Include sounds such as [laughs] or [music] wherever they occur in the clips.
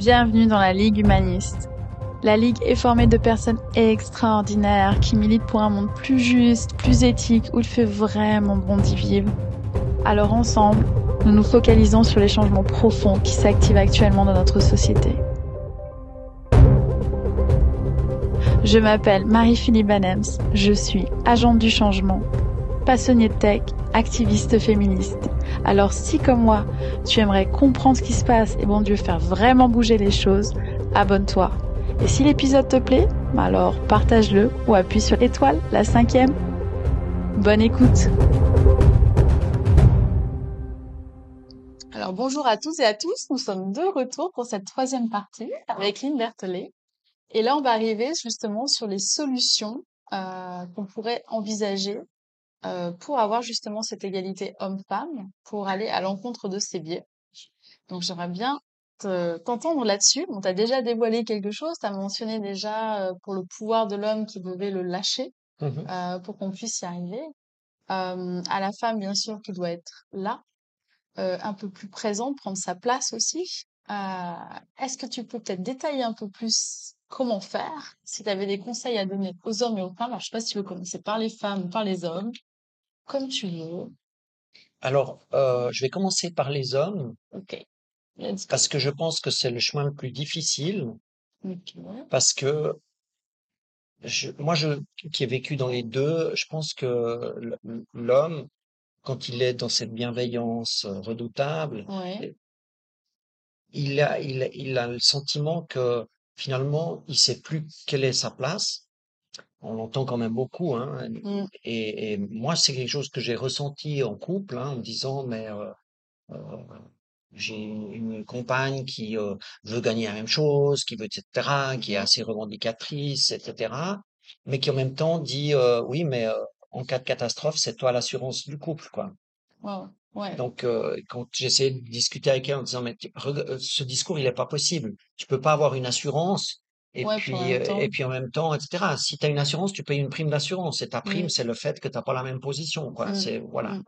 Bienvenue dans la Ligue humaniste. La Ligue est formée de personnes extraordinaires qui militent pour un monde plus juste, plus éthique, où il fait vraiment bon d'y vivre. Alors ensemble, nous nous focalisons sur les changements profonds qui s'activent actuellement dans notre société. Je m'appelle Marie-Philippe Banems, je suis agente du changement, passionnée de tech, activiste féministe. Alors si comme moi, tu aimerais comprendre ce qui se passe et bon Dieu faire vraiment bouger les choses, abonne-toi. Et si l'épisode te plaît, bah alors partage-le ou appuie sur l'étoile, la cinquième. Bonne écoute Alors bonjour à tous et à tous, nous sommes de retour pour cette troisième partie avec Lynn Berthelet. Et là, on va arriver justement sur les solutions euh, qu'on pourrait envisager euh, pour avoir justement cette égalité homme-femme, pour aller à l'encontre de ces biais. Donc j'aimerais bien t'entendre là-dessus. On t'a déjà dévoilé quelque chose, tu as mentionné déjà euh, pour le pouvoir de l'homme qui devait le lâcher Mmh euh, pour qu'on puisse y arriver. Euh, à la femme, bien sûr, qui doit être là, euh, un peu plus présente, prendre sa place aussi. Euh, Est-ce que tu peux peut-être détailler un peu plus comment faire, si tu avais des conseils à donner aux hommes et aux femmes. Alors, je sais pas si tu veux commencer par les femmes ou par les hommes, comme tu veux. Alors, euh, je vais commencer par les hommes Ok. Let's go. parce que je pense que c'est le chemin le plus difficile parce que je, moi, je, qui ai vécu dans les deux, je pense que l'homme, quand il est dans cette bienveillance euh, redoutable, Ouais. il a, il, a- il a le sentiment que finalement, il sait plus quelle est sa place. On l'entend quand même beaucoup, hein. Mm. Et, et moi, c'est quelque chose que j'ai ressenti en couple, hein, en me disant, mais euh, euh, J'ai une compagne qui euh, veut gagner la même chose, qui veut, etc., qui est assez revendicatrice, etc., mais qui en même temps dit euh, oui, mais euh, en cas de catastrophe, c'est toi l'assurance du couple, quoi. Wow. Ouais. Donc, euh, quand j'essaie de discuter avec elle en disant mais tu- ce discours, il est pas possible. Tu peux pas avoir une assurance et Ouais, puis euh, et puis en même temps, etc. Si tu as une assurance, tu payes une prime d'assurance et ta prime, Mm. c'est le fait que t'as pas la même position, quoi. Mm. C'est voilà. Mm.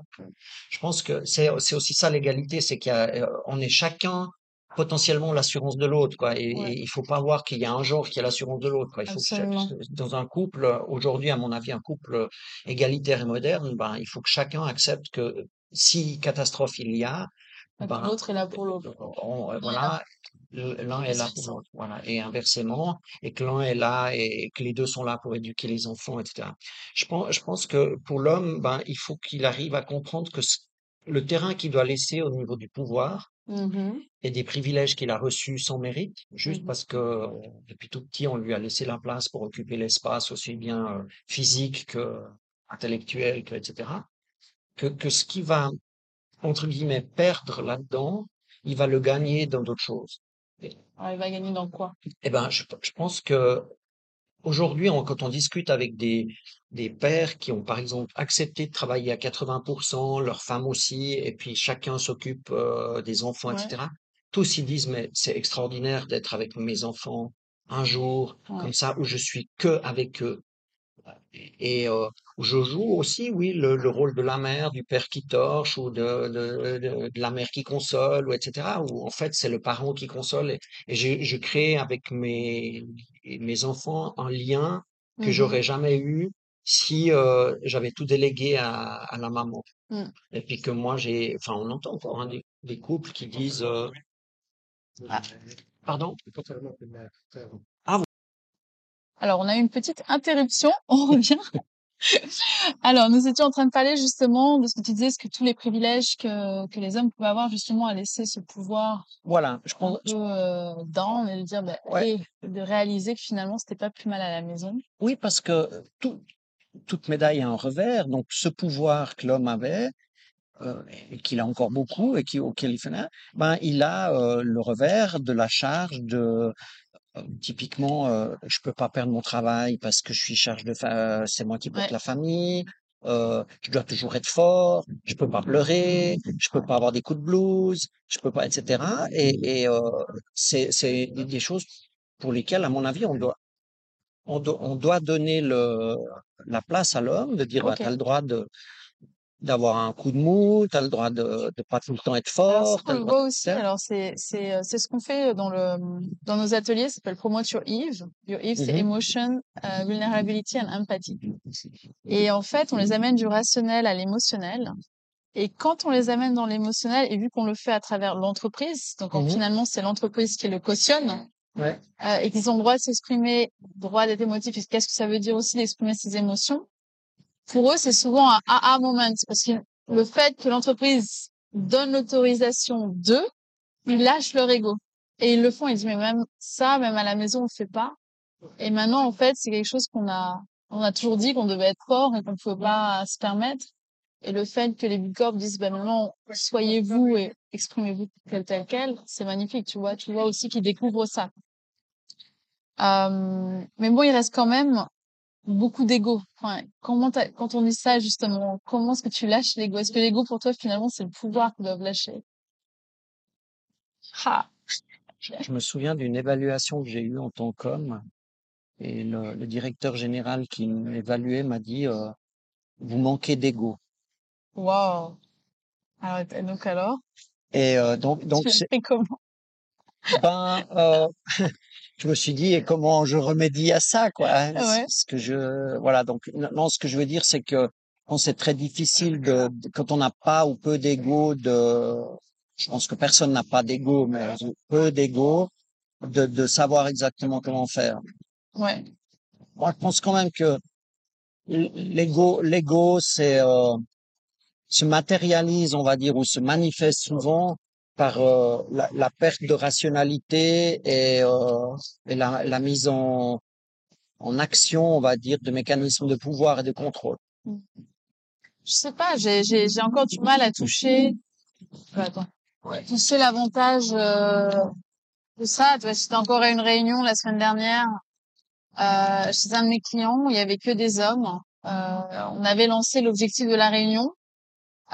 Je pense que c'est c'est aussi ça l'égalité, c'est qu'il y a, euh, on est chacun potentiellement l'assurance de l'autre, quoi. Et, Ouais. et il faut pas voir qu'il y a un genre qui est l'assurance de l'autre, quoi. Il faut que dans un couple, euh, aujourd'hui, à mon avis, un couple euh, égalitaire et moderne, ben, il faut que chacun accepte que si catastrophe il y a, que ben, l'autre est là pour l'autre. on- Voilà. L'un est là pour voilà, et inversement, et que l'un est là et, que les deux sont là pour éduquer les enfants, etc. Je pense, je pense que pour l'homme, ben, il faut qu'il arrive à comprendre que le terrain qu'il doit laisser au niveau du pouvoir Mhm. et des privilèges qu'il a reçus sans mérite, juste Mhm. parce que depuis tout petit, on lui a laissé la place pour occuper l'espace aussi bien euh, physique que intellectuel, que, etc. Que, que ce qui va, entre guillemets, perdre là-dedans, il va le gagner dans d'autres choses. Alors, il va gagner dans quoi? eh ben, je, je pense que aujourd'hui, on- quand on discute avec des, des pères qui ont, par exemple, accepté de travailler à 80%, leurs femmes aussi, et puis chacun s'occupe euh, des enfants, Ouais. etc., tous ils disent, mais c'est extraordinaire d'être avec mes enfants un jour, Ouais. comme ça, où je suis que avec eux. Et euh, où je joue aussi, oui, le, le rôle de la mère, du père qui torche, ou de, de, de, de la mère qui console, ou etc. Où en fait c'est le parent qui console. Et, et je, je crée avec mes, mes enfants un lien que Mhm. j'aurais jamais eu si euh, j'avais tout délégué à, à la maman. Mm. Et puis que moi j'ai, enfin on entend encore hein, des, des couples qui disent, euh, ah, pardon, ah Alors, on a eu une petite interruption. [laughs] On revient. Alors, nous étions en train de parler justement de ce que tu disais, ce que tous les privilèges que, que les hommes pouvaient avoir justement à laisser ce pouvoir voilà, je un pense, peu euh, down et de dire, bah, ouais, et de réaliser que finalement, c'était pas plus mal à la maison. oui parce que tout, toute médaille a un revers. Donc, ce pouvoir que l'homme avait, euh, et qu'il a encore beaucoup et qui, auquel il fait ben, il a euh, le revers de la charge de, euh, typiquement, euh, je peux pas perdre mon travail parce que je suis charge de, fa- c'est moi qui porte Ouais. la famille. Euh, je dois toujours être fort, je peux pas pleurer, je peux pas avoir des coups de blues, je peux pas, etc. Et, et euh, c'est, c'est des choses pour lesquelles, à mon avis, on doit, on doit, on doit donner le, la place à l'homme de dire, bah, Ok. tu as le droit de, d'avoir un coup de mou, tu as le droit de de pas tout le temps être Alors fort, le droit voit aussi. Alors c'est c'est euh, c'est ce qu'on fait dans le dans nos ateliers. Ça s'appelle Promote Your Eve. Your Eve, c'est Mmh Emotion, euh, Vulnerability and Empathy. Et en fait, on les amène du rationnel à l'émotionnel. Et quand on les amène dans l'émotionnel, et vu qu'on le fait à travers l'entreprise, donc Mmh finalement c'est l'entreprise qui le cautionne, Ouais. euh, et qu'ils ont le droit de s'exprimer, droit d'être émotif, et qu'est-ce que ça veut dire aussi d'exprimer ses émotions, pour eux c'est souvent un aha moment, parce que le fait que l'entreprise donne l'autorisation d'eux, ils lâchent leur ego. Et ils le font, ils disent mais même ça, même à la maison on le fait pas. Et maintenant en fait c'est quelque chose qu'on a, on a toujours dit qu'on devait être fort et qu'on ne pouvait pas se permettre. Et le fait que les big corps disent, bah, maintenant, soyez vous et exprimez-vous tel tel quel, c'est magnifique, tu vois. Tu vois aussi qu'ils découvrent ça. Euh, mais bon, il reste quand même beaucoup d'ego. Enfin, comment quand on dit ça, justement, comment est-ce que tu lâches l'ego? Est-ce que l'ego, pour toi, finalement, c'est le pouvoir qu'ils doivent lâcher? Ah, Je me souviens d'une évaluation que j'ai eue en tant qu'homme et le le directeur général qui m'évaluait m'a dit, heu: «Vous manquez d'ego» wow. Alors, et donc alors, et heu, donc donc c'est comment? ben, heu, [laughs] je me suis dit: «Et comment je remédie à ça, quoi?» hein? Ce Ouais. ce que je voilà, donc non, ce que je veux dire, c'est que bon, c'est très difficile de de quand on n'a pas ou peu d'ego de je pense que personne n'a pas d'ego, mais peu d'ego, de de savoir exactement comment faire. Ouais. Moi, je pense quand même que l'ego l'ego, c'est, heu, se matérialise, on va dire, ou se manifeste souvent par, heu, la la perte de rationalité et heu, et la la mise en en action, on va dire, de mécanismes de pouvoir et de contrôle. Mm. Je sais pas, j'ai, j'ai, j'ai encore du mal à toucher, euh, attends, toucher l'avantage, euh, de ça. Tu vois, j'étais encore à une réunion la semaine dernière, euh, chez un de mes clients où il y avait que des hommes. Euh, on avait lancé l'objectif de la réunion,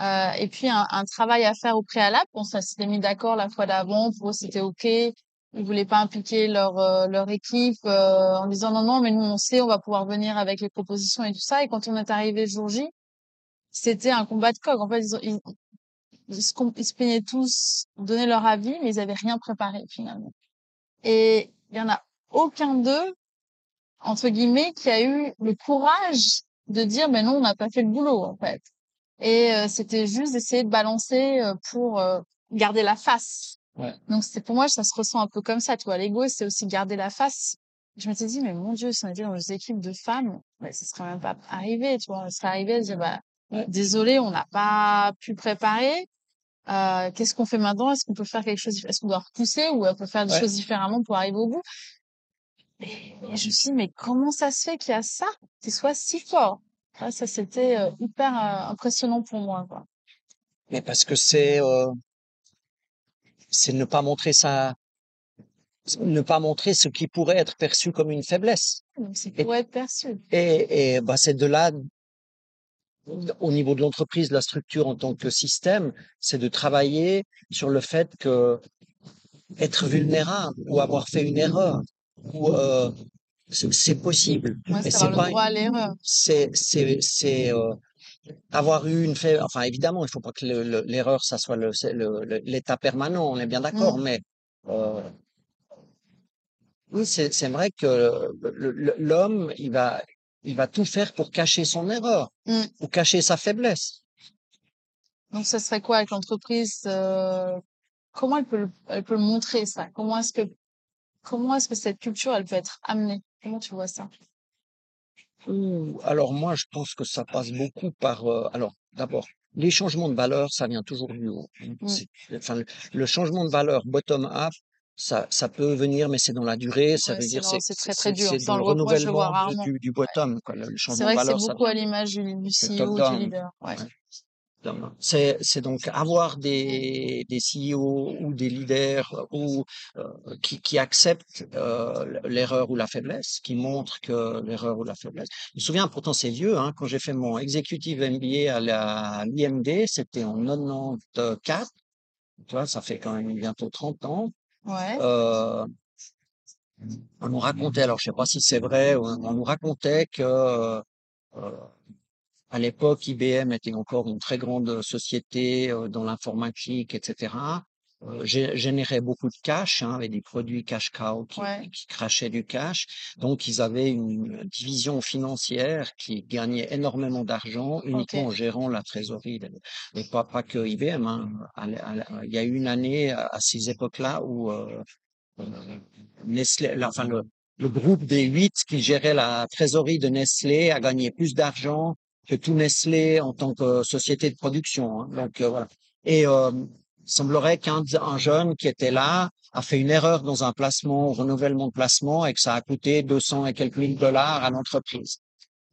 euh, et puis un, un travail à faire au préalable. On s'était mis d'accord la fois d'avant, pour eux c'était ok. Ils voulaient pas impliquer leur euh, leur équipe euh, en disant non non mais nous on sait on va pouvoir venir avec les propositions et tout ça. Et quand on est arrivé jour J, c'était un combat de coq. En fait ils, ils, ils se, ils se plaignaient tous, donnaient leur avis, mais ils avaient rien préparé finalement. Et il y en a aucun d'eux entre guillemets, qui a eu le courage de dire, mais non, on n'a pas fait le boulot, en fait. Et euh, c'était juste d'essayer de balancer euh, pour euh, garder la face. Ouais. Donc c'est pour moi, ça se ressent un peu comme ça, tu vois. L'ego, c'est aussi garder la face. Je m'étais dit, mais mon Dieu, si on était dans des équipes de femmes, mais ça serait même pas arrivé, tu vois. On serait arrivé à dire, bah, désolé, on n'a pas pu préparer. Euh, qu'est-ce qu'on fait maintenant? Est-ce qu'on peut faire quelque chose? Est-ce qu'on doit repousser ou on peut faire des Ouais. choses différemment pour arriver au bout? Et et je me suis dit, mais comment ça se fait qu'il y a ça, qui soit si fort? Ouais, ça, c'était euh, hyper euh, impressionnant pour moi, quoi. Mais parce que c'est, c'est ne pas montrer sa ne pas montrer ce qui pourrait être perçu comme une faiblesse Donc, c'est Et- pour être perçu. et et bah, c'est de là au niveau de l'entreprise, la structure en tant que système, c'est de travailler sur le fait que être vulnérable ou avoir fait une erreur ou c'est possible. Moi, Mais c'est avoir pas le droit à l'erreur. c'est c'est c'est euh, avoir eu une fait enfin évidemment il faut pas que le- le- l'erreur ça soit le l'état permanent on est bien d'accord Mm. mais euh, oui c'est c'est vrai que l'homme il va il va tout faire pour cacher son erreur Mm. ou cacher sa faiblesse Donc, ça serait quoi avec l'entreprise? euh, comment elle peut, le, elle peut montrer, ça? Comment est-ce que, comment est-ce que cette culture, elle peut être amenée? Comment tu vois ça? Ouh, alors moi je pense que ça passe beaucoup par euh, alors d'abord les changements de valeur ça vient toujours du haut C'est- enfin le, le changement de valeur bottom up ça ça peut venir mais c'est dans la durée ça Ouais, veut c'est dire dans- c'est c'est très, c'est très dur. c'est dans le le voit- moi, je le vois renouvellement rarement. du, du bottom quoi le, le C'est changement vrai que c'est valeur ça beaucoup à l'image du, du CEO, du top-down. leader. Ouais. Ouais. C'est, c'est donc avoir des, des CEO ou des leaders ou euh, qui, qui acceptent euh, l'erreur ou la faiblesse, qui montrent que l'erreur ou la faiblesse. Je me souviens, pourtant c'est vieux, hein, quand j'ai fait mon executive MBA à l'IMD, c'était en 94, tu vois, ça fait quand même bientôt 30 ans. Ouais. Euh, on nous racontait, alors je sais pas si c'est vrai, on, on nous racontait que euh, à l'époque, IBM était encore une très grande société euh, dans l'informatique, etc. Euh, gé- générait beaucoup de cash, hein, avec des produits cash cow qui, Ouais. qui crachaient du cash. Donc, ils avaient une division financière qui gagnait énormément d'argent uniquement en gérant la trésorerie. Mais pas, pas que IBM. hein. Il y a eu une année à ces époques-là où euh, euh, Nestlé, enfin le, le groupe des huit qui gérait la trésorerie de Nestlé a gagné plus d'argent que tout Nestlé en tant que société de production. hein. Donc euh, voilà. Et euh, semblerait qu'un un jeune qui était là a fait une erreur dans un placement, renouvellement de placement, et que ça a coûté 200 et quelques mille dollars à l'entreprise.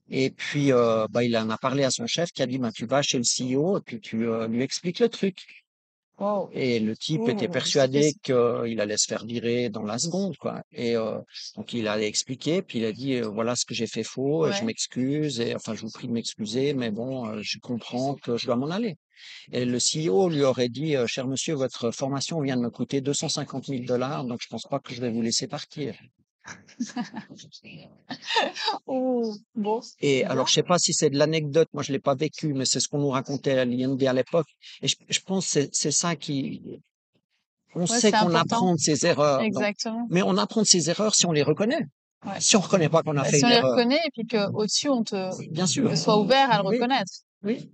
Et puis, euh, bah, il en a parlé à son chef qui a dit, bah, tu vas chez le CEO et puis tu euh, lui expliques le truc. Wow. Et le type était persuadé qu'il allait se faire virer dans la seconde, quoi. Et euh, donc il a expliqué, puis il a dit euh, voilà ce que j'ai fait faux, je m'excuse, et enfin je vous prie de m'excuser, mais bon, euh, je comprends que je dois m'en aller. Et le CEO lui aurait dit euh, cher monsieur, votre formation vient de me coûter 250 000 dollars, donc je pense pas que je vais vous laisser partir. [laughs] Oh, bon. Et alors, je sais pas si c'est de l'anecdote, moi je l'ai pas vécu, mais c'est ce qu'on nous racontait à l'IND à l'époque. Et je, je pense que c'est ça qui, on Ouais, sait qu'on apprend de ses erreurs. donc- Exactement. mais on apprend de ses erreurs si on les reconnaît. Ouais. Si on reconnaît pas qu'on a Bah, fait si on une les erreur, reconnaît et puis que au-dessus on te, bien sûr. que soit ouvert à le Oui. reconnaître. Oui.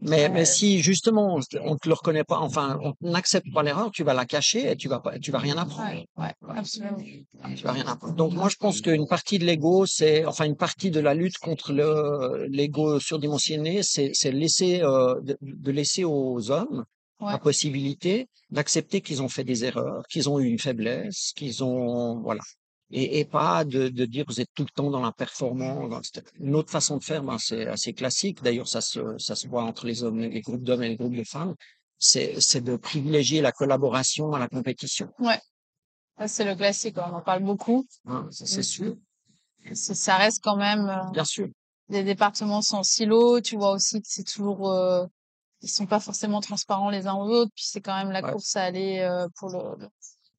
Mais, mais si justement on ne te le reconnaît pas, enfin on n'accepte pas l'erreur, tu vas la cacher et tu vas pas, tu vas rien apprendre. Ouais, ouais, absolument. Tu vas rien apprendre. Donc moi je pense qu'une partie de l'ego, c'est enfin une partie de la lutte contre le l'ego surdimensionné, c'est c'est laisser euh, de, de laisser aux hommes Ouais. la possibilité d'accepter qu'ils ont fait des erreurs, qu'ils ont eu une faiblesse, qu'ils ont voilà. Et, et pas de, de dire vous êtes tout le temps dans la performance. Une autre façon de faire, ben, c'est assez classique. D'ailleurs, ça se, ça se voit entre les hommes, les groupes d'hommes et les groupes de femmes. C'est, c'est de privilégier la collaboration à la compétition. Ouais. Ça, c'est le classique, on en parle beaucoup. Hein, ça, c'est Mm. sûr, Ça reste quand même euh, bien sûr. des départements sans silo. Tu vois aussi que c'est toujours, euh, ils sont pas forcément transparents les uns aux autres. Puis c'est quand même la Ouais. course à aller euh, pour le, le-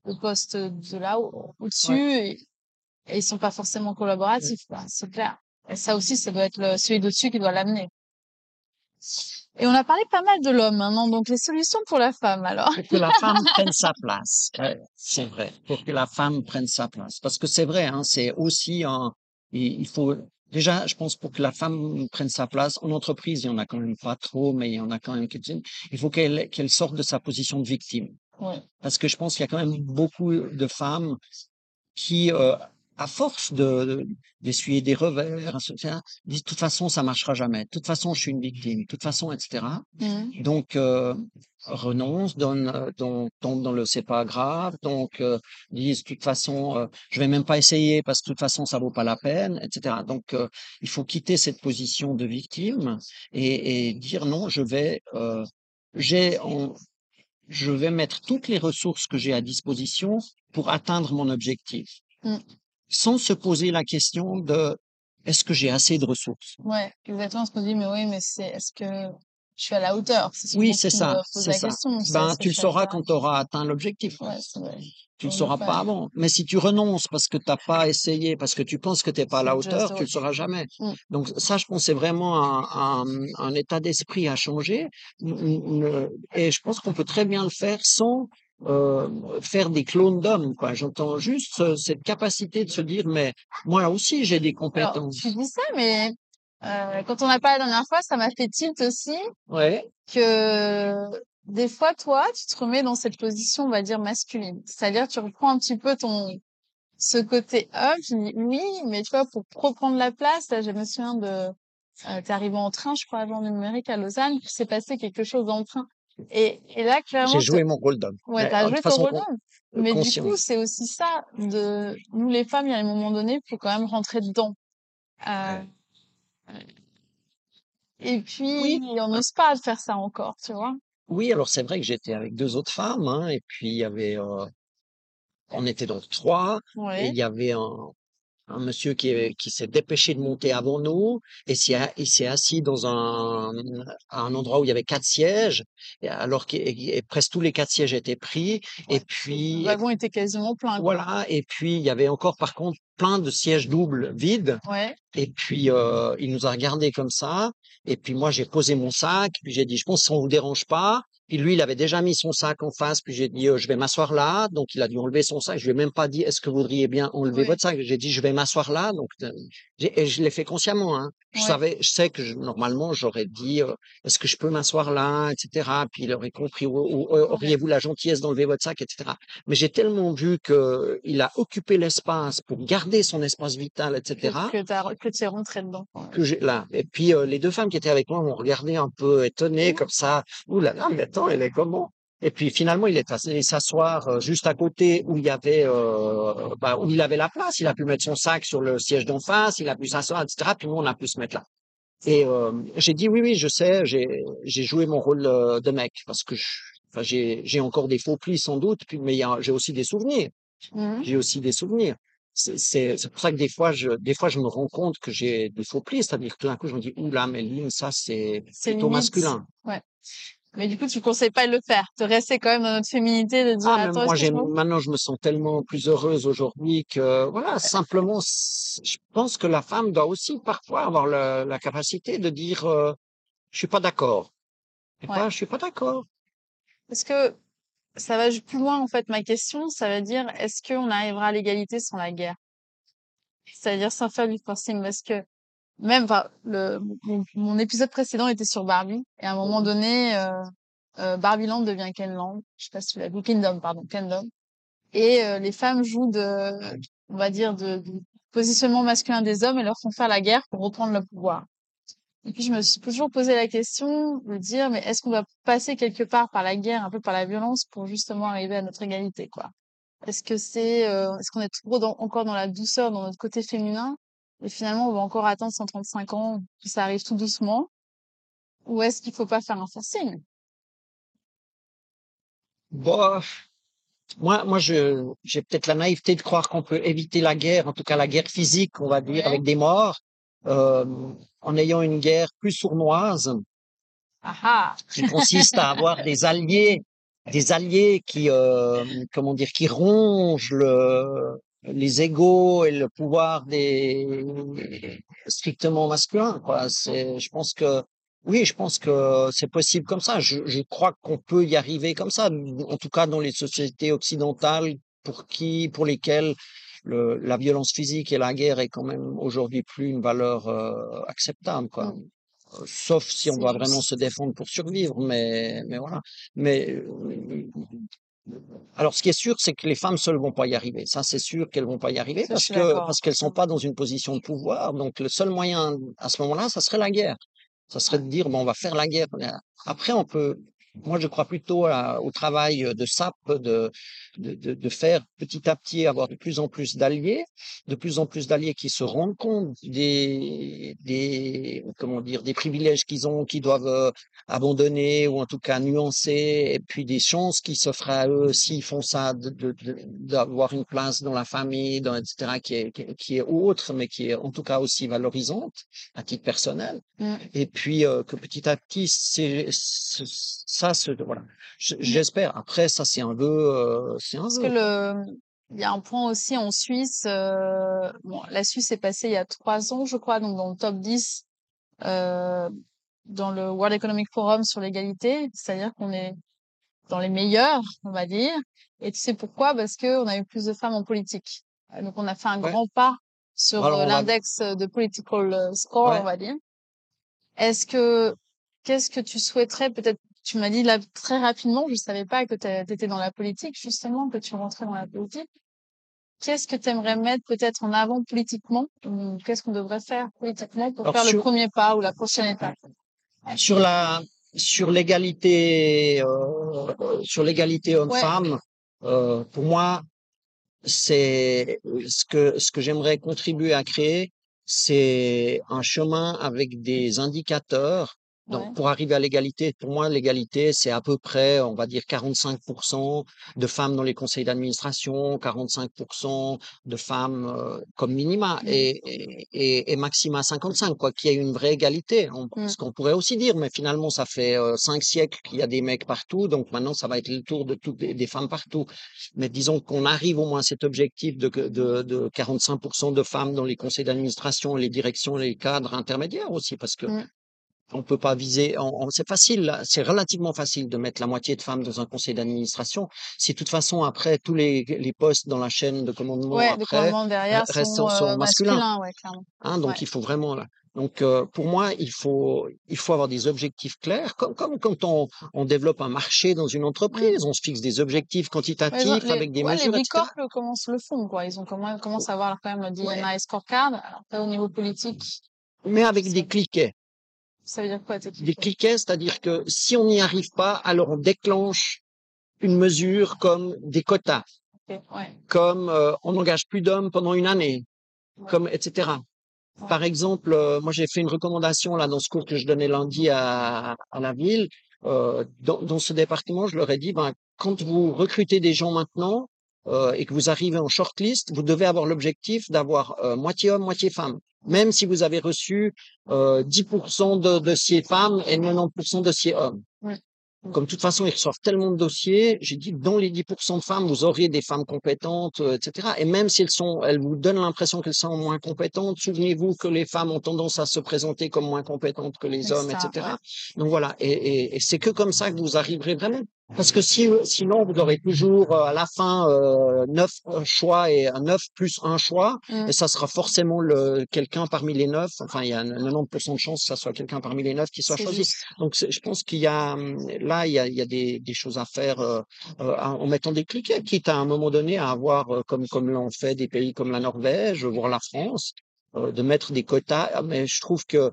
le poste de là au- au-dessus. Ouais. Et, et ils sont pas forcément collaboratifs. c'est clair. Et ça aussi, ça doit être le, celui d'au-dessus qui doit l'amener. Et on a parlé pas mal de l'homme maintenant, donc les solutions pour la femme alors. Pour que la [laughs] femme prenne sa place. C'est vrai. Pour que la femme prenne sa place. Parce que c'est vrai, hein, c'est aussi un, il faut, déjà, je pense pour que la femme prenne sa place, en entreprise, il y en a quand même pas trop, mais il y en a quand même quelques-unes. Il faut qu'elle, qu'elle sorte de sa position de victime. Ouais. Parce que je pense qu'il y a quand même beaucoup de femmes qui, euh, à force de, de- d'essuyer des revers, etc., disent, de toute façon, ça marchera jamais. De toute façon, je suis une victime. De toute façon, etc. Mhm. Donc, euh, renonce, donne, euh, donc, tombe dans le c'est pas grave, donc, euh, disent, de toute façon, euh, je vais même pas essayer parce que de toute façon, ça vaut pas la peine, etc. Donc, euh, il faut quitter cette position de victime et, et dire non, je vais, euh, j'ai, je vais mettre toutes les ressources que j'ai à disposition pour atteindre mon objectif, Mm. sans se poser la question de est-ce que j'ai assez de ressources? Ouais, exactement. On se dit, mais oui, mais c'est, est-ce que je suis à la hauteur? Oui, c'est ça, c'est ça. question. Ben, tu le sauras quand tu auras atteint l'objectif. Ouais. Tu le Faut le sauras pas avant. Mais si tu renonces parce que t'as pas essayé, parce que tu penses que t'es pas à la hauteur, tu le it. sauras jamais. Mm. Donc ça, je pense, c'est vraiment un, un, un état d'esprit à changer. Et je pense qu'on peut très bien le faire sans euh, faire des clones d'hommes. Quoi. J'entends juste cette capacité de se dire, mais moi aussi, j'ai des Alors, compétences. tu dis ça, mais euh, quand on a parlé la dernière fois, ça m'a fait tilt aussi Ouais, que des fois, toi, tu te remets dans cette position, on va dire, masculine. C'est-à-dire, tu reprends un petit peu ton ce côté homme, tu dis oui, mais tu vois, pour reprendre la place, là, je me souviens de, euh, t'es arrivé en train, je crois, avant le numérique à Lausanne, il s'est passé quelque chose dans le train. Et, et là, clairement, j'ai joué mon rôle d'homme. ouais, t'as euh, joué ton rôle d'homme. Mais du coup, c'est aussi ça de, nous les femmes, il y a un moment donné, faut quand même rentrer dedans. Euh, et puis, Oui. on n'ose pas faire ça encore, tu vois. Oui, alors c'est vrai que j'étais avec deux autres femmes, hein, et puis il y avait, euh, on était donc trois, et il y avait un, un monsieur qui, qui s'est dépêché de monter avant nous et il s'est assis dans un, un endroit où il y avait quatre sièges, alors que presque tous les quatre sièges étaient pris. Et Le puis, wagon était quasiment plein, quoi. voilà, et puis il y avait encore par contre plein de sièges doubles vides. Ouais. Et puis, euh, il nous a regardé comme ça. Et puis, moi, j'ai posé mon sac. Puis, j'ai dit, je pense que ça ne vous dérange pas. Puis, lui, il avait déjà mis son sac en face. Puis, j'ai dit, euh, je vais m'asseoir là. Donc, il a dû enlever son sac. Je lui ai même pas dit, est-ce que vous voudriez bien enlever Oui. votre sac? J'ai dit, je vais m'asseoir là. Donc, euh, et je l'ai fait consciemment, hein. Je savais, je sais que je- normalement, j'aurais dit, euh, est-ce que je peux m'asseoir là, etc. Puis, il aurait compris, ou, ou, euh, auriez-vous la gentillesse d'enlever votre sac, etc. Mais j'ai tellement vu que il a occupé l'espace pour garder son espace vital, etc Que, que t'as, que tu es rentré dedans. que j'ai là. Et puis euh, les deux femmes qui étaient avec moi m'ont regardé un peu étonné comme ça. Ouh là là, mais attends, elle est comment? Et puis finalement, il est allé s'asseoir euh, juste à côté où il y avait, euh, bah, où il avait la place. Il a pu mettre son sac sur le siège d'en face, il a pu s'asseoir, etc. Puis nous, on a pu se mettre là. Et euh, j'ai dit oui, oui, je sais, j'ai j'ai joué mon rôle de mec parce que enfin, j'ai j'ai encore des faux plis sans doute, puis mais j'ai aussi des souvenirs Mhm. j'ai aussi des souvenirs. C'est pour ça que des fois, je, des fois, je me rends compte que j'ai des faux plis, c'est-à-dire que tout d'un coup, je me dis, oula, mais lui, ça, c'est C'est plutôt limite. masculin. Ouais. Mais du coup, tu conseilles pas de le faire. De rester quand même dans notre féminité, de dire, Ah, mais moi, j'ai, maintenant, je me sens tellement plus heureuse aujourd'hui que, voilà, simplement, c'est- je pense que la femme doit aussi parfois avoir la, la capacité de dire, euh, je suis pas d'accord. Et Ouais. pas, je suis pas d'accord. Parce que ça va plus loin, en fait, ma question. Ça veut dire, est-ce qu'on arrivera à l'égalité sans la guerre? C'est-à-dire sans faire du forcing. Parce que même, enfin, le, mon, mon épisode précédent était sur Barbie. Et à un moment donné, euh, euh, Barbie Land devient Kenland. Je sais pas si tu l'as vu. Kingdom, pardon. Kingdom. Et euh, les femmes jouent de, on va dire, de, du positionnement masculin des hommes et leur font faire la guerre pour reprendre le pouvoir. Et puis je me suis toujours posé la question de dire, mais est-ce qu'on va passer quelque part par la guerre, un peu par la violence, pour justement arriver à notre égalité, quoi? Est-ce que c'est, euh, est-ce qu'on est trop dans- encore dans la douceur, dans notre côté féminin, et finalement on va encore attendre 135 ans, que ça arrive tout doucement, ou est-ce qu'il faut pas faire un forcing? Bon, moi, moi, je, j'ai peut-être la naïveté de croire qu'on peut éviter la guerre, en tout cas la guerre physique, on va dire, avec des morts, euh, en ayant une guerre plus sournoise, Ah ah. Qui consiste à avoir des alliés, des alliés qui, euh, comment dire, qui rongent le, les égaux et le pouvoir des strictement masculins, quoi. C'est, je pense que, oui, je pense que c'est possible comme ça. Je, je crois qu'on peut y arriver comme ça. En tout cas, dans les sociétés occidentales pour qui, pour lesquelles le, la violence physique et la guerre est quand même aujourd'hui plus une valeur euh, acceptable, quoi. Mm. Euh, Sauf si on doit vraiment se défendre pour survivre, mais, mais voilà. Mais euh, alors, ce qui est sûr, c'est que les femmes seules vont pas y arriver. Ça, c'est sûr qu'elles vont pas y arriver Ça, parce que parce qu'elles sont pas dans une position de pouvoir. Donc, le seul moyen à ce moment-là, ça serait la guerre. Ça serait de dire bon, on va faire la guerre. Après, on peut. Moi, je crois plutôt à- au travail de SAP, de, de, de, de faire petit à petit avoir de plus en plus d'alliés, de plus en plus d'alliés qui se rendent compte des, des, comment dire, des privilèges qu'ils ont, qu'ils doivent euh, abandonner ou en tout cas nuancer, et puis des chances qui s'offrent à eux s'ils font ça, d'avoir une place dans la famille, dans, etc., qui est, qui est- qui est autre, mais qui est en tout cas aussi valorisante à titre personnel. Mm. Et puis euh, que petit à petit, c'est c'est- ça, voilà. J'espère. Après, ça, c'est un vœu, euh, c'est un Parce que vœu. le, il y a un point aussi en Suisse. euh, bon, la Suisse est passée il y a trois ans, je crois, donc dans le top 10 euh, dans le World Economic Forum sur l'égalité. C'est-à-dire qu'on est dans les meilleurs, on va dire. Et tu sais pourquoi? Parce que on a eu plus de femmes en politique. Donc on a fait un Ouais. grand pas sur l'index de political score, Ouais. on va dire. Est-ce que qu'est-ce que tu souhaiterais peut-être Tu m'as dit là très rapidement, je savais pas que tu étais dans la politique justement, que tu rentrais dans la politique. Qu'est-ce que tu aimerais mettre peut-être en avant politiquement qu'est-ce qu'on devrait faire politiquement pour Alors, faire le premier pas ou la prochaine étape? Sur la sur l'égalité euh, sur l'égalité homme-femme, euh, pour moi, c'est ce que ce que j'aimerais contribuer à créer, c'est un chemin avec des indicateurs Donc, Ouais. pour arriver à l'égalité, pour moi, l'égalité, c'est à peu près, on va dire, 45% de femmes dans les conseils d'administration, 45% de femmes euh, comme minima Mm. et, et, et, maxima 55, quoi, qu'il y ait une vraie égalité. On- Mm. Ce qu'on pourrait aussi dire, mais finalement, ça fait euh, cinq siècles qu'il y a des mecs partout, donc maintenant, ça va être le tour de toutes des femmes partout. Mais disons qu'on arrive au moins à cet objectif de, de, de 45% de femmes dans les conseils d'administration, les directions, les cadres intermédiaires aussi, parce que Mm. On peut pas viser. c'est facile, c'est relativement facile de mettre la moitié de femmes dans un conseil d'administration. Si de toute façon après tous les, les postes dans la chaîne de commandement Ouais, les après derrière restent sont, sont euh, masculins, ouais, clairement. hein, donc Ouais. il faut vraiment là. Donc euh, pour moi, il faut il faut avoir des objectifs clairs, comme comme quand on on développe un marché dans une Mm. entreprise, on se fixe des objectifs quantitatifs les, avec des ouais, les mesures, etc. bicorps commencent le font, quoi. Ils ont commencent à avoir quand même le. DNI scorecard. Alors, pas au niveau politique, Mais avec des cliquets. Ça veut dire quoi, Des cliquets? c'est-à-dire que si on n'y arrive pas, alors on déclenche une mesure comme des quotas. Ouais, comme euh, on n'engage plus d'hommes pendant une année, ouais, comme etc. ouais. Par exemple, euh, moi j'ai fait une recommandation là dans ce cours que je donnais lundi à, à la ville. Euh, dans, dans ce département, je leur ai dit, ben, quand vous recrutez des gens maintenant euh, et que vous arrivez en shortlist, vous devez avoir l'objectif d'avoir euh, moitié homme, moitié femme. Même si vous avez reçu euh, 10% de dossiers femmes et 90% de dossiers hommes. Ouais. Comme de toute façon, ils reçoivent tellement de dossiers, j'ai dit, dans les 10% de femmes, vous aurez des femmes compétentes, euh, etc. Et même si elles sont, elles vous donnent l'impression qu'elles sont moins compétentes, souvenez-vous que les femmes ont tendance à se présenter comme moins compétentes que les hommes, etc. Donc voilà. Et, et, et c'est que comme ça que vous arriverez vraiment. Parce que si, sinon, vous aurez toujours euh, à la fin euh, neuf choix et un neuf plus un choix, Mm. et ça sera forcément le quelqu'un parmi les neuf. Enfin, il y a 90% de chances que ça soit quelqu'un parmi les neuf qui soit choisi. juste. Donc, je pense qu'il y a hum, là, il y a, il y a des, des choses à faire euh, euh, en mettant des cliquets, quitte à un moment donné à avoir, euh, comme comme l'ont fait des pays comme la Norvège, voire la France, euh, de mettre des quotas. Ah, Mais je trouve que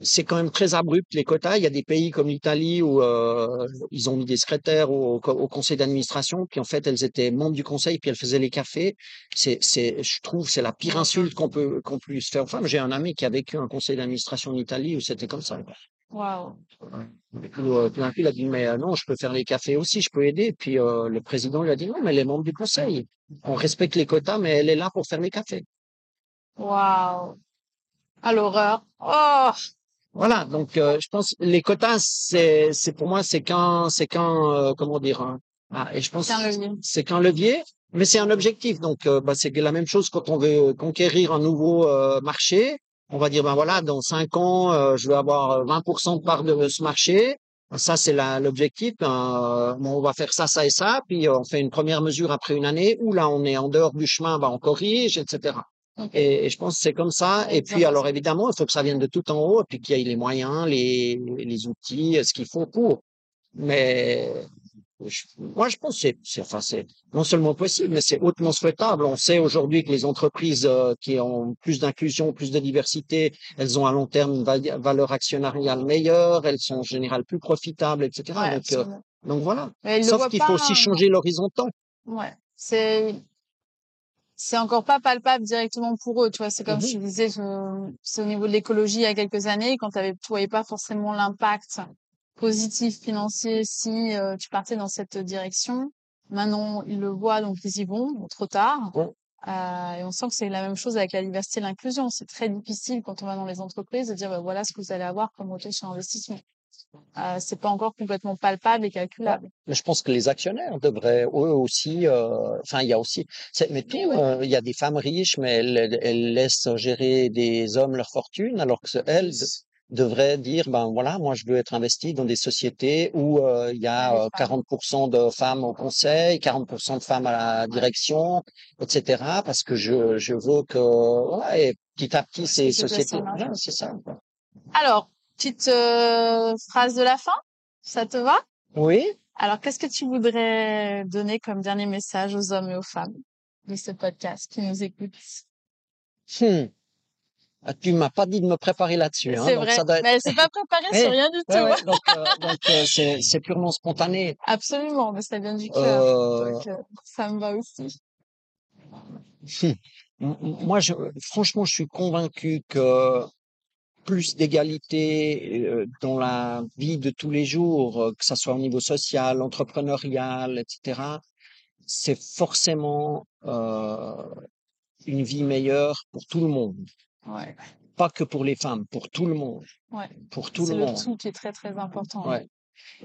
c'est quand même très abrupt les quotas. Il y a des pays comme l'Italie où euh, ils ont mis des secrétaires au, conseil d'administration, puis en fait elles étaient membres du conseil, puis elles faisaient les cafés. C'est, c'est, je trouve, c'est la pire insulte qu'on peut qu'on puisse faire aux femmes. J'ai un ami qui a vécu un conseil d'administration en Italie où c'était comme ça. Waouh. Et puis, euh, il a dit, mais euh, non, je peux faire les cafés aussi, je peux aider. Puis le président lui a dit, non, mais elle est membre du conseil. On respecte les quotas, mais elle est là pour faire les cafés. Waouh. À l'horreur. Oh. Voilà, donc euh, je pense les quotas, c'est c'est pour moi c'est qu'un c'est qu'un euh, comment dire un- ah, et je pense C'est un levier. c'est qu'un levier, mais c'est un objectif. Donc euh, bah, c'est la même chose quand on veut conquérir un nouveau euh, marché. On va dire ben voilà, dans cinq ans, euh, je veux avoir 20% de part de ce marché. Ça c'est l'objectif. Ben, euh, bon, on va faire ça, ça et ça, puis euh, on fait une première mesure après une année. Ou là on est en dehors du chemin, ben on corrige, etc. Et, et je pense que c'est comme ça. Et puis, alors évidemment, il faut que ça vienne de tout en haut, et puis qu'il y ait les moyens, les, les outils, ce qu'il faut pour. Mais je- moi, je pense que c'est, enfin, c'est non seulement possible, mais c'est hautement souhaitable. On sait aujourd'hui que les entreprises euh, qui ont plus d'inclusion, plus de diversité, elles ont à long terme une va- valeur actionnariale meilleure, elles sont en général plus profitables, etc. Ouais, donc, euh, donc voilà. Sauf qu'il faut aussi changer l'horizon temps. Ouais. C'est, c'est encore pas palpable directement pour eux, tu vois. C'est comme Mhm. je disais, c'est au niveau de l'écologie il y a quelques années, quand tu voyais pas forcément l'impact positif financier si euh, tu partais dans cette direction. Maintenant, ils le voient, donc ils y vont, bon, trop tard. Euh, et on sent que c'est la même chose avec la diversité et l'inclusion. C'est très difficile quand on va dans les entreprises de dire, bah, voilà ce que vous allez avoir comme retour sur investissement. Euh, c'est pas encore complètement palpable et calculable. Mais je pense que les actionnaires devraient eux aussi, euh, enfin il y a aussi, mais tout, euh, il y a des femmes riches, mais elles, elles laissent gérer des hommes leur fortune, alors que elles de- devraient dire, ben voilà, moi je veux être investi dans des sociétés où euh, il y a Les euh, femmes. 40% de femmes au conseil, 40% de femmes à la direction, etc. Parce que je, je veux que, voilà, et petit à petit ces sociétés, c'est ça. quoi. Alors, petite euh, phrase de la fin, ça te va? Oui. Alors, qu'est-ce que tu voudrais donner comme dernier message aux hommes et aux femmes de ce podcast qui nous écoutent? Hmm. Ah, tu m'as pas dit de me préparer là-dessus, hein, C'est vrai, ça doit être mais c'est pas préparé Ouais, sur rien du tout. Ouais, donc, euh, euh, c'est, c'est purement spontané. Absolument, mais ça vient du cœur. Euh, Donc, ça me va aussi. hmm. Moi, je, franchement, je suis convaincu que plus d'égalité euh, dans la vie de tous les jours, euh, que ça soit au niveau social, entrepreneurial, etc., c'est forcément euh, une vie meilleure pour tout le monde. Ouais. Pas que pour les femmes, pour tout le monde. Ouais. Pour tout C'est le le monde. tout qui est très très important. Ouais.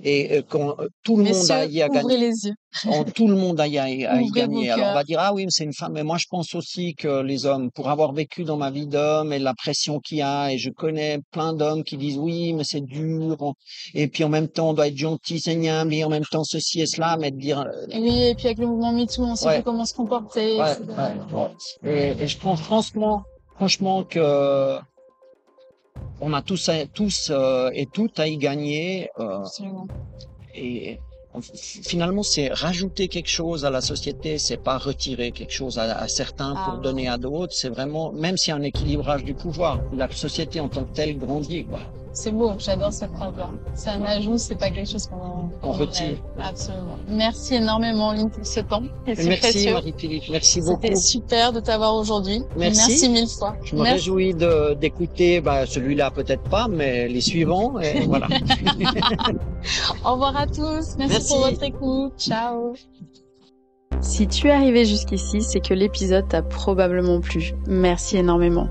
Et quand tout le monde a y a gagné, les yeux. en- tout le monde a y, a- y gagné. Alors on va dire ah oui, mais c'est une femme. Mais moi je pense aussi que les hommes, pour avoir vécu dans ma vie d'homme et la pression qu'il y a, et je connais plein d'hommes qui disent oui, mais c'est dur. Et puis en même temps on doit être gentil, c'est bien, mais en même temps ceci et cela, mais de dire euh, oui, et puis avec le mouvement MeToo, on sait Ouais. plus comment se comporter. Ouais. Et, et je pense franchement, franchement que on a tous, tous euh, et toutes à y gagner. euh, et en- finalement, c'est rajouter quelque chose à la société, c'est pas retirer quelque chose à, à certains Ah, pour ouais. donner à d'autres. C'est vraiment, même s'il y a un équilibrage du pouvoir, la société en tant que telle grandit. Quoi. C'est beau, j'adore cette phrase-là. C'est un ajout, c'est pas quelque chose qu'on On retire. Absolument. Merci énormément, Lynn, pour ce temps. Merci précieux. Marie-Philippe, merci beaucoup. C'était super de t'avoir aujourd'hui. Merci. mille fois. Je me Merci. réjouis d'écouter, bah, celui-là peut-être pas, mais les suivants. Et [laughs] voilà. Au revoir à tous. Merci, Merci. pour votre écoute. Ciao. Si tu es arrivé jusqu'ici, c'est que l'épisode t'a probablement plu. Merci énormément.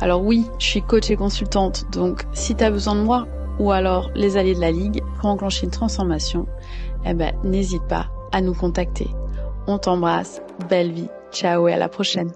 Alors oui, je suis coach et consultante, donc si tu as besoin de moi, ou alors les alliés de la Ligue, pour enclencher une transformation, eh ben, n'hésite pas à nous contacter. On t'embrasse, belle vie, ciao et à la prochaine.